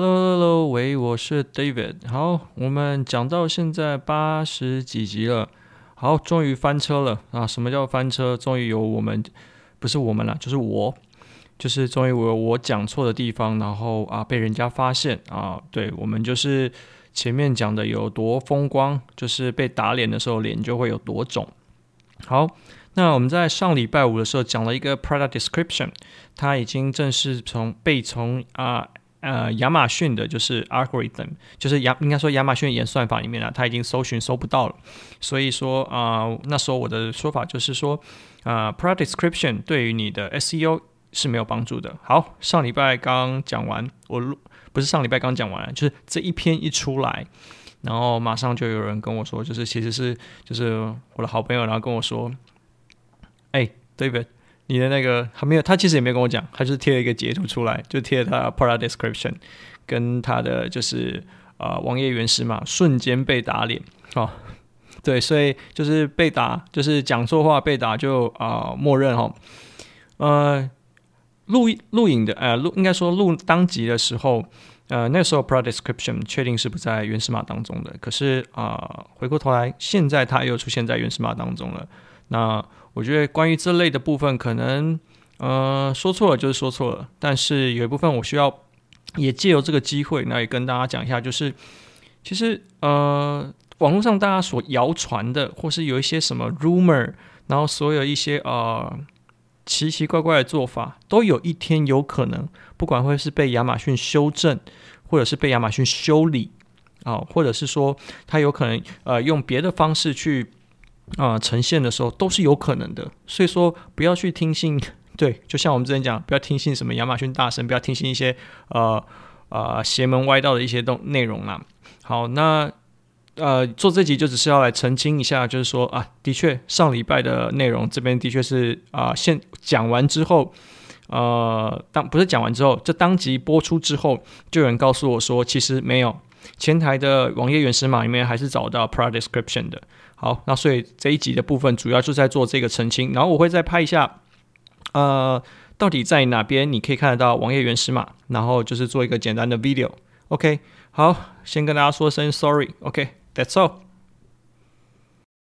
Hello，Hello，喂，我是 David。好，我们讲到现在八十几集了，好，终于翻车了啊！什么叫翻车？终于有我们，不是我们了，就是我，就是终于我我讲错的地方，然后啊被人家发现啊。对，我们就是前面讲的有多风光，就是被打脸的时候脸就会有多肿。好。那我们在上礼拜五的时候讲了一个 product description，它已经正式从被从啊呃亚马逊的就是 algorithm，就是亚应该说亚马逊演算法里面啊，它已经搜寻搜不到了。所以说啊、那时候我的说法就是说啊、product description 对于你的 SEO 是没有帮助的。好，上礼拜刚讲完，我录不是上礼拜刚讲完，就是这一篇一出来，然后马上就有人跟我说，就是其实是就是我的好朋友，然后跟我说。哎、欸，David，你的那个还没有，他其实也没有跟我讲，他就是贴了一个截图出来，就贴了他 product description 跟他的就是啊、呃、网页原始码，瞬间被打脸哦。对，所以就是被打，就是讲错话被打就啊、默认哈。呃，录录影的呃录应该说录当集的时候，呃那时候 product description 确定是不在原始码当中的，可是啊、回过头来，现在他又出现在原始码当中了，那。我觉得关于这类的部分，可能呃说错了就是说错了，但是有一部分我需要也借由这个机会，那也跟大家讲一下，就是其实呃网络上大家所谣传的，或是有一些什么 rumor，然后所有一些呃奇奇怪怪的做法，都有一天有可能，不管会是被亚马逊修正，或者是被亚马逊修理啊、或者是说他有可能呃用别的方式去。啊、呈现的时候都是有可能的，所以说不要去听信，对，就像我们之前讲，不要听信什么亚马逊大神，不要听信一些呃呃邪门歪道的一些东内容啦。好，那呃做这集就只是要来澄清一下，就是说啊，的确上礼拜的内容这边的确是啊，现、讲完之后，呃，当不是讲完之后，这当集播出之后，就有人告诉我说，其实没有。前台的网页原始码里面还是找到 product description 的。好，那所以这一集的部分主要就在做这个澄清，然后我会再拍一下，呃，到底在哪边你可以看得到网页原始码，然后就是做一个简单的 video。OK，好，先跟大家说声 sorry。OK，that's all。